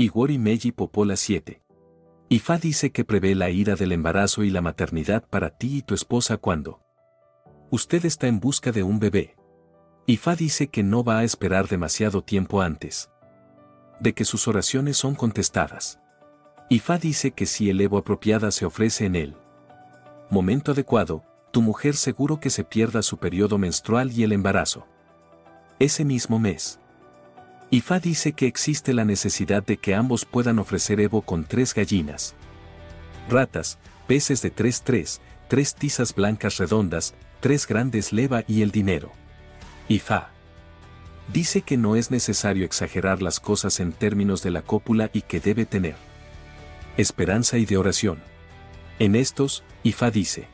Igori Meiji Popola 7. Ifá dice que prevé la ira del embarazo y la maternidad para ti y tu esposa cuando usted está en busca de un bebé. Ifá dice que no va a esperar demasiado tiempo antes de que sus oraciones son contestadas. Ifá dice que si el Evo apropiada se ofrece en él, momento adecuado, tu mujer seguro que se pierda su periodo menstrual y el embarazo. Ese mismo mes. Ifá dice que existe la necesidad de que ambos puedan ofrecer Evo con tres gallinas. Ratas, peces de 3-3, tres tizas blancas redondas, tres grandes leva y el dinero. Ifá. Dice que no es necesario exagerar las cosas en términos de la cópula y que debe tener esperanza y de oración. En estos, Ifá dice,